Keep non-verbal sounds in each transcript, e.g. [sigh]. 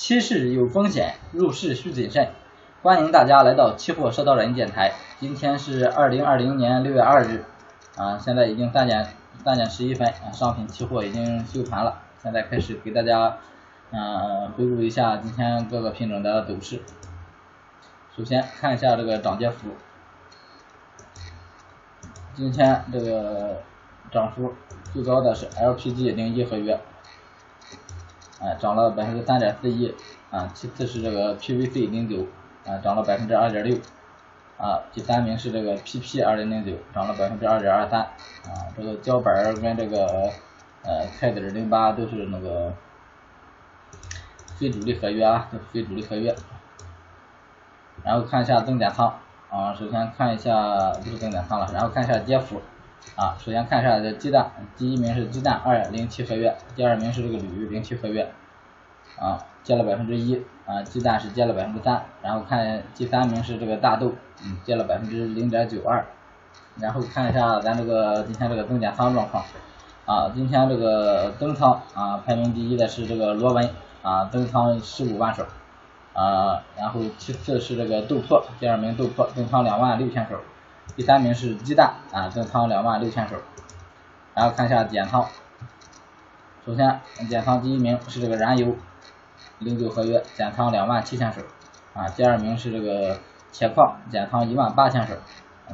期市有风险，入市需谨慎。欢迎大家来到期货说道人电台。今天是二零二零年六月二日，啊，现在已经三点三点十一分，啊，商品期货已经休盘了。现在开始给大家，嗯，回顾一下今天各个品种的走势。首先看一下这个涨跌幅，今天这个涨幅最高的是 LPG 零一合约。啊，涨了百分之三点四一，啊，其次是这个 PVC 零九，啊，涨了百分之二点六，啊，第三名是这个 PP 二零零九，涨了百分之二点二三，啊，这个胶板跟这个呃开子零八都是那个非主力合约啊，非主力合约。然后看一下增减仓，啊，首先看一下不是增减仓了，然后看一下跌幅。啊，首先看一下这鸡蛋，第一名是鸡蛋二零七合约，第二名是这个铝零七合约，啊，接了百分之一，啊，鸡蛋是接了百分之三，然后看第三名是这个大豆，嗯，接了百分之零点九二，然后看一下咱这个今天这个增减仓状况，啊，今天这个增仓啊排名第一的是这个螺纹，啊，增仓十五万手，啊，然后其次是这个豆粕，第二名豆粕增仓两万六千手。第三名是鸡蛋啊，增仓两万六千手，然后看一下减仓，首先减仓第一名是这个燃油零九合约减仓两万七千手。啊，第二名是这个铁矿减仓一万八千手，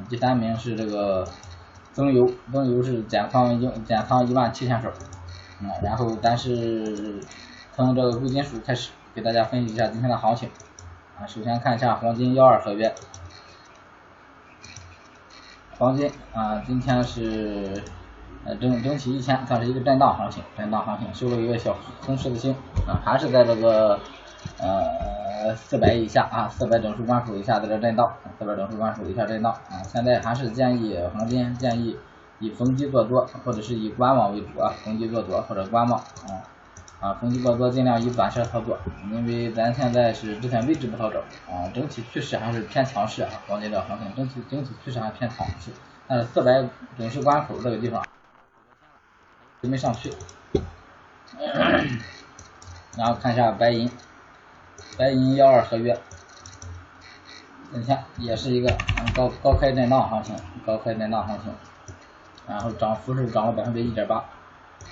第三名是这个增油增油是减仓一减仓一万七千手，啊，然后咱是从这个贵金属开始给大家分析一下今天的行情。啊，首先看一下黄金幺二合约。黄金啊，今天是呃整整体一千，算是一个震荡行情，震荡行情收了一个小红十字星啊，还是在这个呃四百以下啊，四百整数关口以下在这震荡，四百整数关口以下震荡啊，现在还是建议黄金建议以逢低做多，或者是以观望为主啊，逢低做多或者观望啊。啊，逢低做多，尽量以短线操作，因为咱现在是之前位置不好找啊，整体趋势还是偏强势啊，黄金这行情整体整体趋势还偏强势，但是四百整数关口这个地方没上去，[coughs] 然后看一下白银，白银幺二合约，今天也是一个高高开震荡行情，高开震荡行情，然后涨幅是涨了百分之一点八。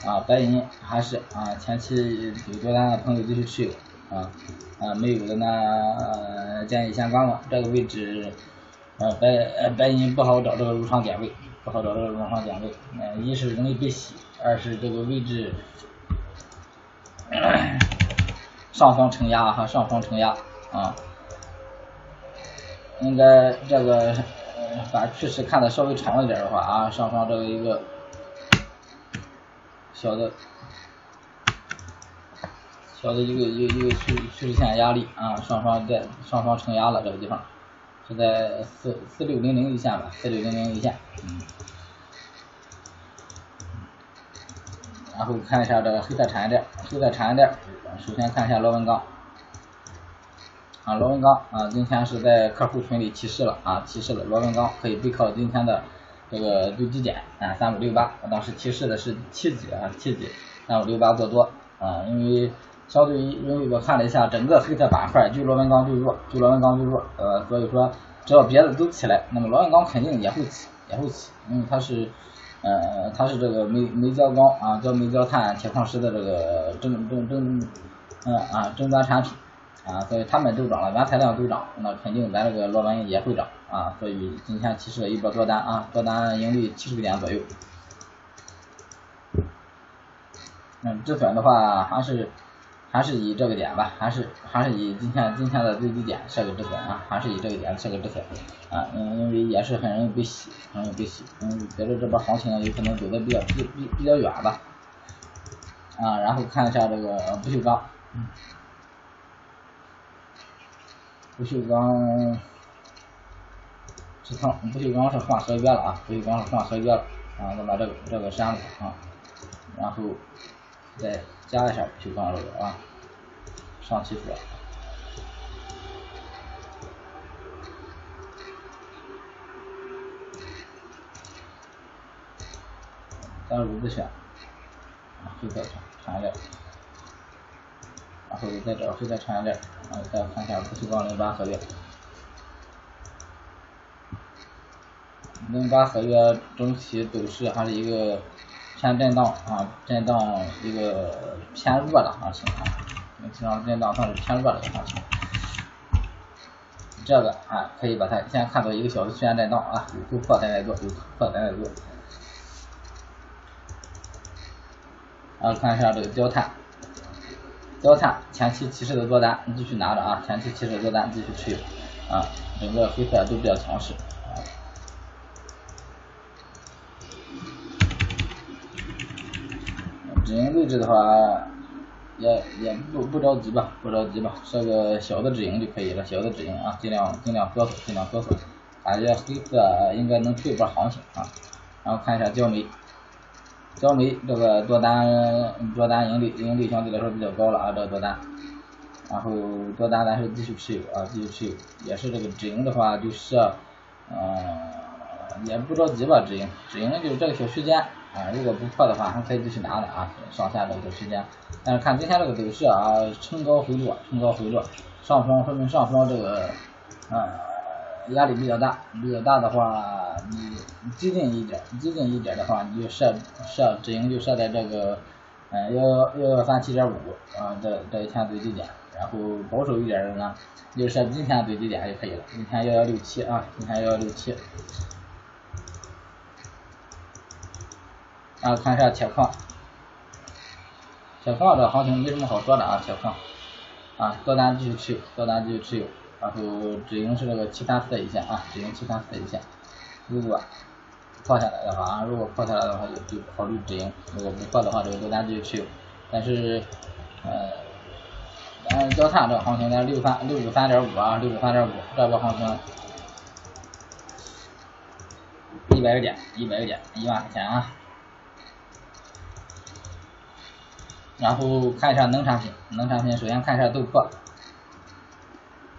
啊，白银还是啊，前期有多单的朋友继续持有啊，啊没有的呢，建议先观望。这个位置，呃白白银不好找这个入场点位，不好找这个入场点位。呃，一是容易被洗，二是这个位置上方承压哈，上方承压啊，应该这个把趋势看的稍微长一点的话啊，上方这个一个。小的，小的一个一个一个趋趋势线压力啊，上方在上方承压了这个地方，是在四四六零零一线吧，四六零零一线，嗯，然后看一下这个黑色产业链，黑色产业链，首先看一下螺纹钢，啊螺纹钢啊，今天是在客户群里提示了啊，提示了螺纹钢可以背靠今天的。这个最低点啊，三五六八，我当时提示的是七级啊，七级，三五六八做多。啊，因为相对于因为我看了一下整个黑色板块，就螺纹钢最弱，就螺纹钢最弱，呃，所以说只要别的都起来，那么螺纹钢肯定也会起，也会起，因为它是呃它是这个煤煤焦钢啊，焦煤焦炭铁矿石的这个正正正嗯啊终端产品。啊，所以他们都涨了，原材料都涨，那肯定咱这个螺纹也会涨啊。所以今天提示了一波多单啊，多单盈利七十个点左右。嗯，止损的话还是还是以这个点吧，还是还是以今天今天的最低点设个止损啊，还是以这个点设个止损啊，因因为也是很容易被洗，很容易被洗。嗯，觉得这波行情呢有可能走的比较比比比较远吧。啊，然后看一下这个不锈钢。不锈钢，是仓不锈钢是换合约了啊，不锈钢是换合约了啊，咱把这个这个删了啊，然后再加一下不锈钢这个啊，上期说，加入自选，黑色产产料。然后再找回再长一点，然后再看一下不锈钢零八合约。零八合约整体走势还是一个偏震荡啊，震荡一个偏弱的行情啊，这场震荡算是偏弱的行情。这个啊，可以把它先看作一个小的区间震荡啊，有突破咱再做，有突破咱再做。然后看一下这个焦炭，焦炭前期其实的多单你继续拿着啊，前期其实的多单继续持有啊，整个黑色都比较强势。止盈位置的话，也也不不着急吧，不着急吧，设个小的止盈就可以了，小的止盈啊，尽量尽量缩手，尽量缩手，感觉黑色应该能推一波行情啊。然后看一下焦煤，焦煤这个多单多单盈利盈利相对来说比较高了啊，这个多单，然后多单咱是继续持有啊，继续持有，也是这个止盈的话就设，嗯，也不着急吧，止盈止盈就是这个小区间。啊，如果不破的话，还可以继续拿的啊，上下这个时间。但是看今天这个走势啊，冲高回落，冲高回落，上方说明上方这个呃压力比较大，比较大的话，你激进一点，激进一点的话，你就设设止盈就设在这个嗯幺幺幺幺三七点五啊这这一天最低点，然后保守一点的呢，就设今天最低点就可以了，今天幺幺六七啊，今天幺幺六七。然后看一下铁矿，铁矿这行情没什么好说的啊，铁矿。啊多单继续持有，多单继续持有，然后止盈是这个七三四一线啊，止盈七三四一线，如果破下来的话啊，如果破下来的话就就考虑止盈，如果不破的话这个多单继续持有，但是呃，咱焦炭这个行情咱六三六五三点五啊，六五三点五这波行情一百个点，一百个点，一万块钱啊。然后看一下能产品，能产品首先看一下豆粕，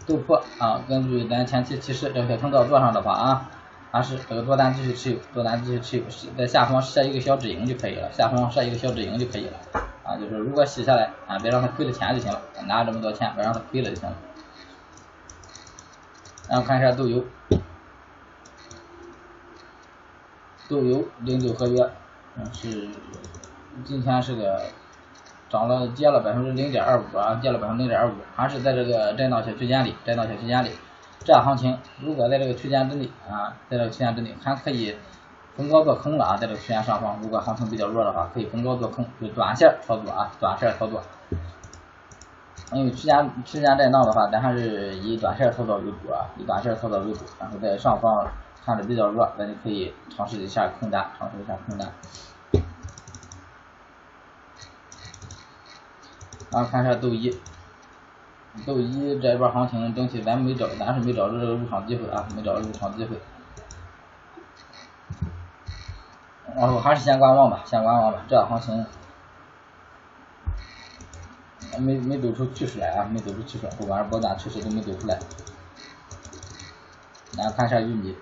豆粕啊，根据咱前期提示这个小通道做上的话啊，还是这个多单继续持有，多单继续持有，在下方设一个小止盈就可以了，下方设一个小止盈就可以了啊，就是如果洗下来啊，别让它亏了钱就行了，拿这么多钱别让它亏了就行了。然后看一下豆油，豆油零九合约，嗯是今天是个。涨了，跌了百分之零点二五啊，跌了百分之零点二五，还是在这个震荡小区间里，震荡小区间里，这行情如果在这个区间之内啊，在这个区间之内还可以逢高做空了啊，在这个区间上方，如果行情比较弱的话，可以逢高做空，就短线操作啊，短线操作。因为区间区间震荡的话，咱还是以短线操作为主啊，以短线操作为主，然后在上方看着比较弱，咱就可以尝试一下空单，尝试一下空单。然后看一下豆一，豆一这一波行情整体咱没找，咱是没找着这个入场机会啊，没找着入场机会。然后还是先观望吧，先观望吧，这行情没没走出趋势来啊，没走出趋势，不管是波段趋势都没走出来。然后看一下玉米。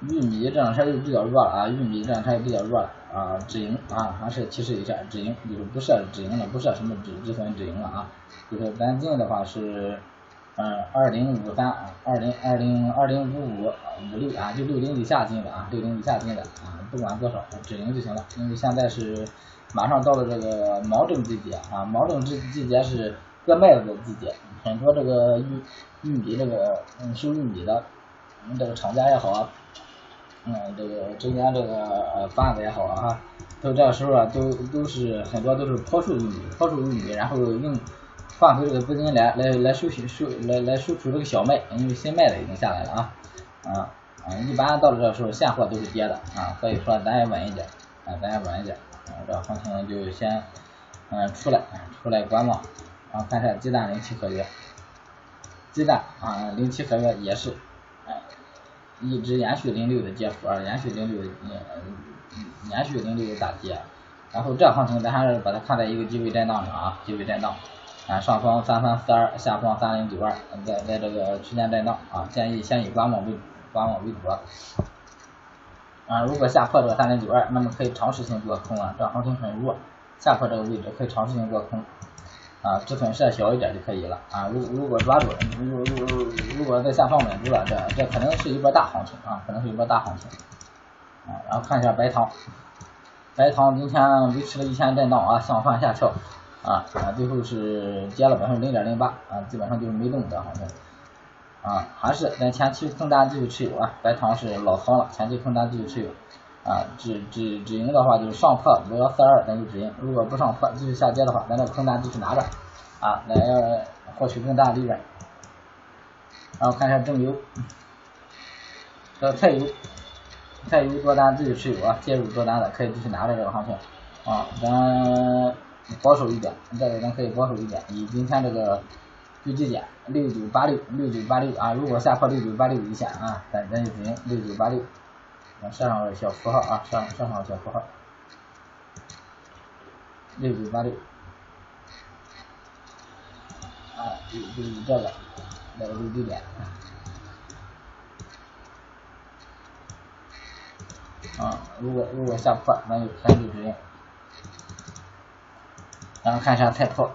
玉米这两天就比较弱了啊，玉米这两天也比较弱了啊，止盈啊，还是提示一下，止盈就是不设止盈了，不设什么止止损止盈了啊，就是咱进的话是嗯二零五三啊，二零二零二零五五五六啊，就六零以下进的啊，六零以下进的啊，不管多少止盈就行了，因为现在是马上到了这个毛种季节啊，毛种季季节是割麦子的季节，很多这个玉玉米这个嗯收玉米的我们这个厂家也好啊。嗯，这个中间这个贩子也好啊，哈，到这个时候啊，都都是很多都是抛售玉米，抛售玉米，然后用换回这个资金来来来收取收来来收取这个小麦，因为新麦子已经下来了啊，啊啊，一般到了这时候现货都是跌的啊，所以说咱也稳一点，啊，咱也稳一点，啊，这行情就先嗯出来出来观望，然后看一下鸡蛋零七合约，鸡蛋啊零七合约也是。一直延续零六的跌幅啊，延续零六的嗯，延续零六的大跌，然后这行情咱还是把它看在一个低位震荡上啊，低位震荡，啊上方三三四二，下方三零九二，在在这个区间震荡啊，建议先以观望为，观望为主啊，如果下破这个三零九二，那么可以尝试性做空啊，这行情很弱下破这个位置可以尝试性做空，啊，止损设小一点就可以了啊。如如果抓住，如如如如果在下方稳住了，这这可能是一波大行情啊，可能是一波大行情啊。然后看一下白糖，白糖今天维持了一天震荡啊，上蹿下跳啊啊，最后是跌了百分之零点零八啊，基本上就是没动的行情啊，还是咱前期空单继续持有啊，白糖是老仓了，前期空单继续持有。啊，止止止盈的话就是上破五幺四二，咱就止盈；如果不上破，继续下跌的话，咱这个空单继续拿着，啊，来获取更大利润。然后看一下正油，这菜油，菜油多单自己持有啊，介入多单的可以继续拿着这个行情，啊，咱保守一点，这个咱可以保守一点，以今天这个最低点六九八六，六九八六啊，如果下破六九八六一线啊，咱咱就止盈六九八六。上上个小符号啊，上上上小符号，六九八六，啊，就就是这个。那个最低点，啊，如果如果下破，那就偏就止盈。然后看一下太破，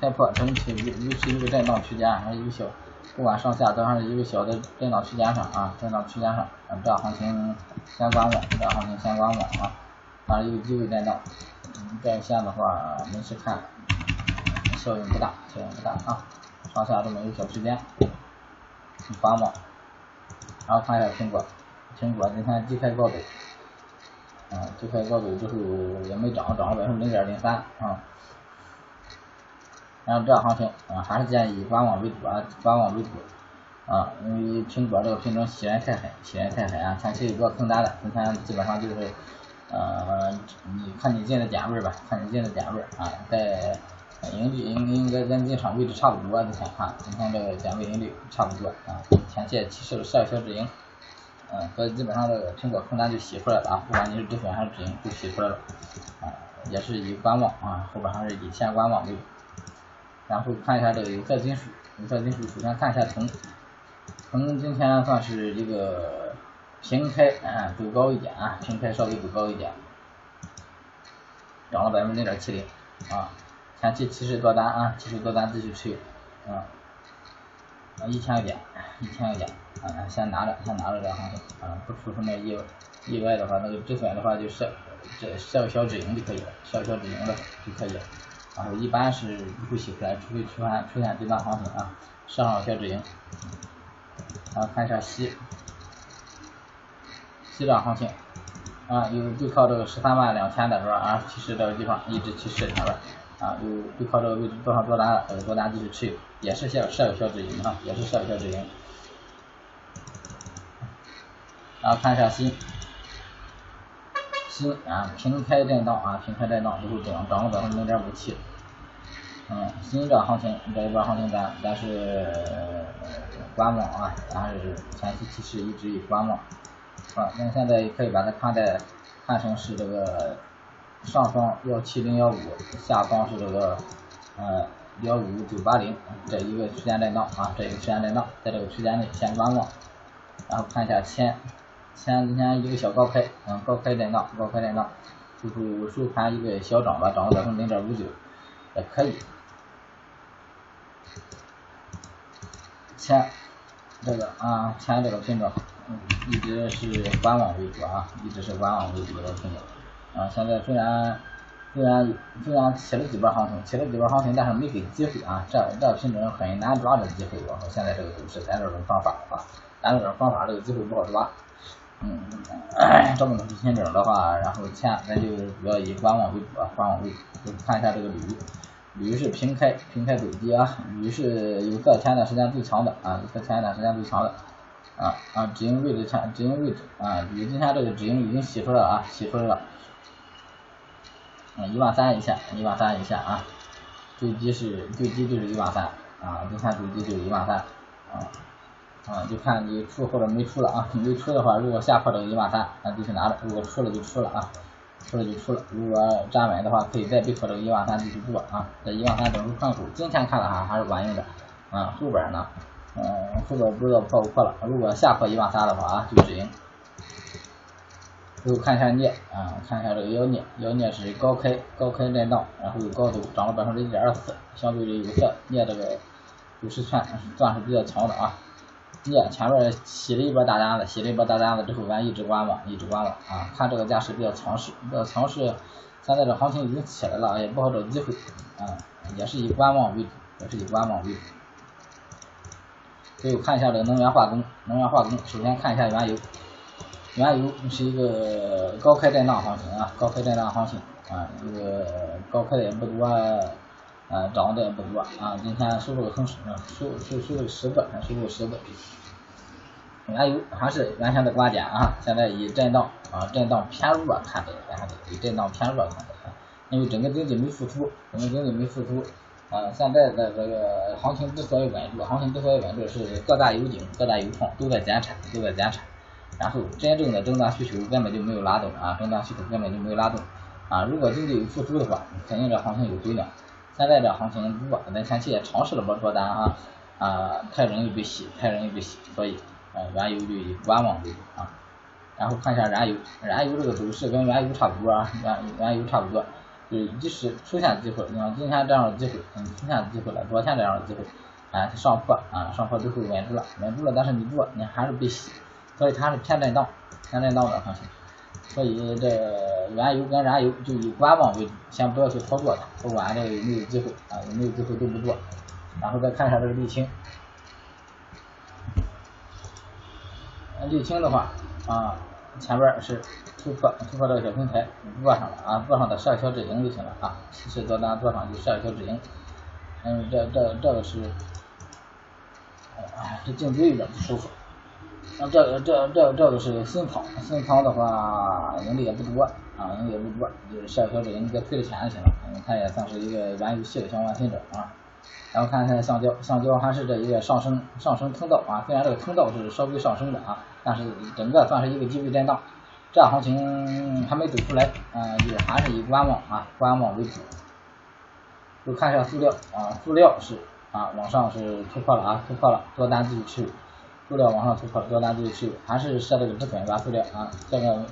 太破整体维维持一个震荡区间，还有小。不管上下都还是一个小的震荡区间上啊，震荡区间上，啊，这行情先观望，这行情先观望啊，反正有机会震荡，嗯，这线的话没事看，效应不大，效应不大啊，上下这么一个小区间，观望，然后看一下苹果，苹果今天低开高走，嗯，低开高走之后也没涨，涨了百分之零点零三啊。然后这行情啊，还是建议观望为主啊，观望为主啊，因为苹果这个品种起源太狠，起源太狠啊，前期有做空单的，今天基本上就是呃，你看你进的点位吧，看你进的点位啊，在盈利应应该跟进场位置差不多，今天看今天这个点位盈利差不多啊，前期其实设小止盈，嗯，所以基本上这个苹果空单就洗出来了啊，不管你是止损还是止盈，都洗出来了啊，也是以观望啊，后边还是以先观望为主。然后看一下这个有色金属，有色金属首先看一下铜，铜今天算是一个平开啊，走高一点啊，平开稍微走高一点，涨了百分之零点七零啊，前期七十多单啊，七十多单继续持有啊，一千个点，一千个点啊，先拿着，先拿着这行情啊，不出什么意外意外的话，那个止损的话就设这设个小止盈就可以了，设个小止盈的就可以了。然后一般是不洗出来，除非出现出现这段行情啊，上好小止盈。然后看一下西，西段行情啊，有就靠这个十三万两千的是吧？啊，其实这个地方一直去试前面啊，就就靠这个位置做上多单了，这个多单继续持有，也是设设个小止盈啊，也是设个小止盈。然后看一下新。新啊，平开震荡啊，平开震荡之后涨涨了百分之零点五七，嗯，新的行情这一波行情咱咱是 [silence] 观望啊，咱是前期其实一直以观望，啊，那现在可以把它看待看成是这个上方幺七零幺五，下方是这个呃幺五九八零这一个区间震荡啊，这一个区间震荡，在这个区间内先观望，然后看一下千。前今天一个小高开，嗯，高开震荡，高开震荡，最后收盘一个小涨吧，涨了百分之零点五九，也可以。前这个啊，前这个品种，嗯，一直是观望为主啊，一直是观望为主的品种。啊，现在虽然虽然虽然起了几波行情，起了几波行情，但是没给机会啊，这这品种很难抓着机会。我说现在这个走势，咱这种方法啊，咱这种方法这个机会不好抓。嗯，这么多品种的话，然后前咱就主要以观望为主啊，观望为主。就看一下这个铝，铝是平开平开走低啊，铝是有色前段时间最强的啊，有色前段时间最强的啊啊，止盈位置前止盈位置啊，铝今天这个止盈已经洗出来了啊，洗出来了，一万三以下，一万三以下啊，最低是最低就是一万三啊，今天最低就是一万三啊。啊，就看你出或者没出了啊，没出的话，如果下破这个一万三，那继续拿着；如果出了就出了啊，出了就出了。如果站稳的话，可以再背靠这个一万三继续做啊，在一万三整数看股，今天看的哈还是管用的啊，后边呢，嗯，后边不知道破不破了。如果下破一万三的话啊，就止盈。最后看一下镍啊，看一下这个妖镍，妖镍是高开高开震荡，然后有高度，涨了百分之一点二四，相对于有色镍这个五十串算是比较强的啊。镍前面洗了一波大单子，洗了一波大单子之后，咱一直观望，一直观望啊，看这个架势比较强势，比较强势，现在这行情已经起来了，也不好找机会啊，也是以观望为主，也是以观望为主。最后看一下这个能源化工，能源化工，首先看一下原油。原油是一个高开震荡行情啊，高开震荡行情啊，这个高开的也不多，啊，涨的也不多啊。今天收了个横啊，收收收了十个，收了十个。原油还是原先的观点啊，现在以震荡啊，震荡偏弱看待，还是以震荡偏弱看待啊。因为整个经济没复苏，整个经济没复苏啊，现在的这个行情之所以稳住，行情之所以稳住，是各大油井、各大油矿都在减产，都在减产。然后真正的终端需求根本就没有拉动啊，终端需求根本就没有拉动啊。如果经济有复苏的话，肯定这行情有回暖。现在这行情不弱，咱前期也尝试了波多单啊啊，太容易被洗，太容易被洗，所以呃原油就以观望为主啊。然后看一下燃油，燃油这个走势跟原油差不多啊，原原油差不多，就是即使出现机会，你像今天这样的机会，嗯，出现机会了，昨天这样的机会，哎，上破啊，上破之后稳住了，稳住了，但是你做你还是被洗。所以它是偏震荡，偏震荡的行情，所以这原油跟燃油就以观望为主，先不要去操作它，不管这有没有机会啊，有没有机会都不做，然后再看一下这个沥青，沥青的话啊，前边是突破突破这个小平台，做上了啊，做上的设小止盈就行了啊，其实做单做上就设小止盈，嗯，这这这个是，哎，这颈椎有点不舒服。那这这这这个是新仓，新仓的话盈利也不多啊，盈利也不多，就是设小止盈给退了钱就行了。它也算是一个原游戏的相关品种啊。然后看一下橡胶，橡胶还是这一个上升上升通道啊，虽然这个通道是稍微上升的啊，但是整个算是一个机会震荡，这行情还没走出来，嗯，也还是以观望啊，观望为主。就看一下塑料啊，塑料是啊，往上是突破了啊，突破了，多单继续持有。塑料往上突破，多单继续，还是设这个止损，把塑料啊，这个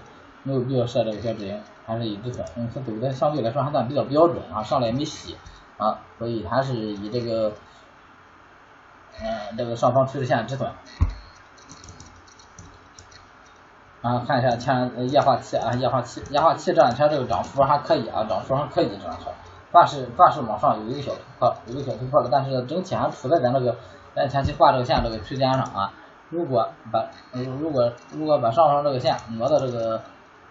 没有必要设这个小止盈，还是以止损，嗯，它走的相对来说还算比较标准啊，上来没洗啊，所以还是以这个，嗯，这个上方趋势线止损。啊看一下前液化气啊，液化气，液化气这两天这个涨幅还可以啊，涨幅还可以这两天，算是算是往上有一个小突破，有一个小突破了，但是整体还处在咱这个咱前期画这个线这个区间上啊。如果把如果如果把上方这个线挪到这个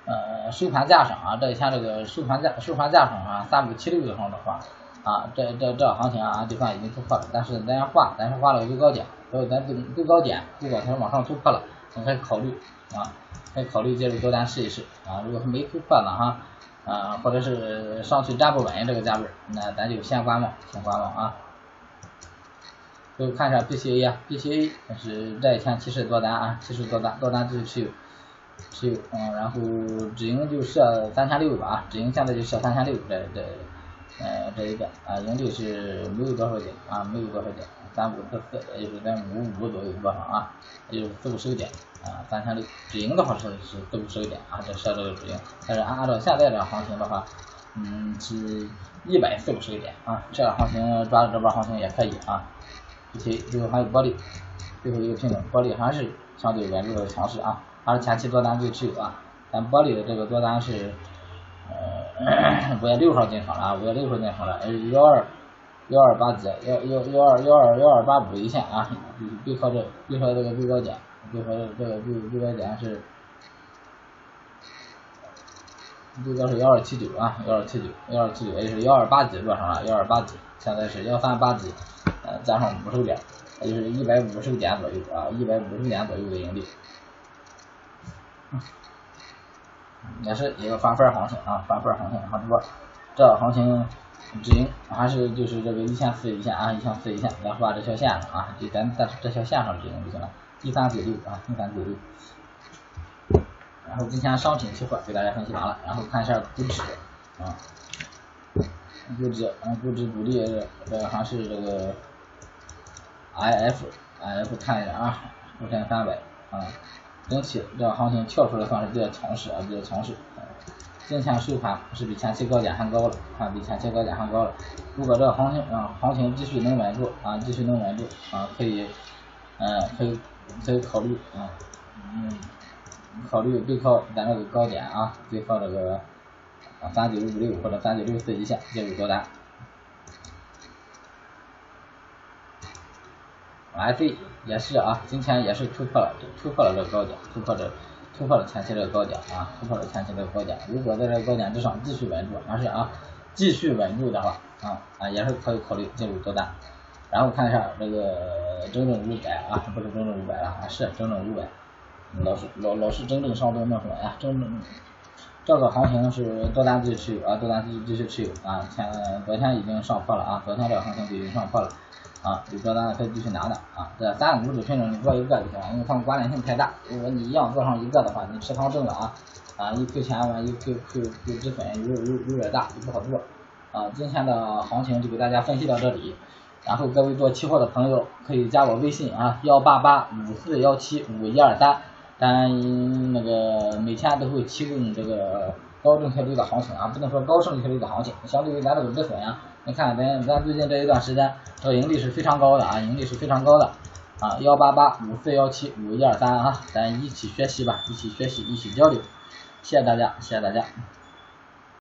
呃收盘价上啊，这一天这个收盘价收盘价上啊三五七六的上的话啊，这这这行情啊就算已经突破了，但是咱画咱是画了个最高点，所以咱最最高点如果它往上突破了，咱可以考虑啊，可以考虑介入多单试一试啊。如果是没突破呢哈啊，或者是上去站不稳这个价位，那咱就先观望，先观望啊。最后看一下 BCA 啊，BCA 是这一天七十多单啊，七十多单多单继续持有持有，嗯，然后止盈就设三千六吧啊，止盈现在就设三千六这这呃这一个啊，盈利是没有多少点啊，没有多少点，三五四四也就是在五五左右多少啊，也就是四五十个点啊，三千六止盈的话是是四五十个点啊，这设这个止盈，但是按照现在这行情的话，嗯是一百四五十个点啊，这样行情抓的这波行情也可以啊。OK，最后还有玻璃，最后一个品种，玻璃还是相对稳住的强势啊，还是前期多单最持有啊。咱玻璃的这个多单是呃五月六号进场了啊，五月六号进场了，幺二幺二八几，幺幺幺二幺二幺二八五一线啊，背靠这背靠这个最高点，背靠这个最最高点是最高是幺二七九啊，幺二七九幺二七九，也是幺二八几做上了，幺二八几，现在是幺三八几。加上五十个点，也就是一百五十个点左右啊，一百五十个点左右的盈利，也是一个翻番行情啊，翻番行情差不多。这行情止盈还是就是这个一千四一线啊，一千四一线，咱画这条线上啊，就咱在这条线上止盈就行了，一三九六啊，一三九六。然后今天商品期货给大家分析完了，然后看一下股指啊，股指嗯，股指主力这还是这个。I F I F 看一下啊，沪深三百啊整体这个行情跳出来算是比较强势啊，比较强势。今天收盘是比前期高点还高了啊，比前期高点还高了。如果这个行情啊，行情继续能稳住啊，继续能稳住啊，可以，嗯，可以可以考虑啊，嗯，考虑背靠咱这个高点啊，背靠这个啊三九五六或者三九六四一线介入多单。IC 也是啊，今天也是突破了，突破了这个高点，突破这。突破了前期这个高点啊，突破了前期这个高点。如果在这个高点之上继续稳住，还是啊继续稳住的话啊啊也是可以考虑进入多单。然后看一下这个整整五百啊，不是整整五百了啊，是整整五百。老是老老是整整上多那什么呀？整整这个行情是多单继续持有啊，多单继续继续持有啊。前昨天已经上破了啊，昨天这个行情就已经上破了。啊，有多单的可以继续拿的啊，这三五指品种你做一个就行了，因为它们关联性太大。如果你一样做上一个的话，你持仓挣了啊啊一亏钱完一亏亏亏止损有有有点大，就不好做。啊，今天的行情就给大家分析到这里，然后各位做期货的朋友可以加我微信啊，幺八八五四幺七五一二三，咱那个每天都会提供这个高正确率的行情啊，不能说高胜率的行情，相对于咱这个止损啊。你看，咱咱最近这一段时间，这个盈利是非常高的啊，盈利是非常高的啊，幺八八五四幺七五一二三啊，咱一起学习吧，一起学习，一起交流，谢谢大家，谢谢大家。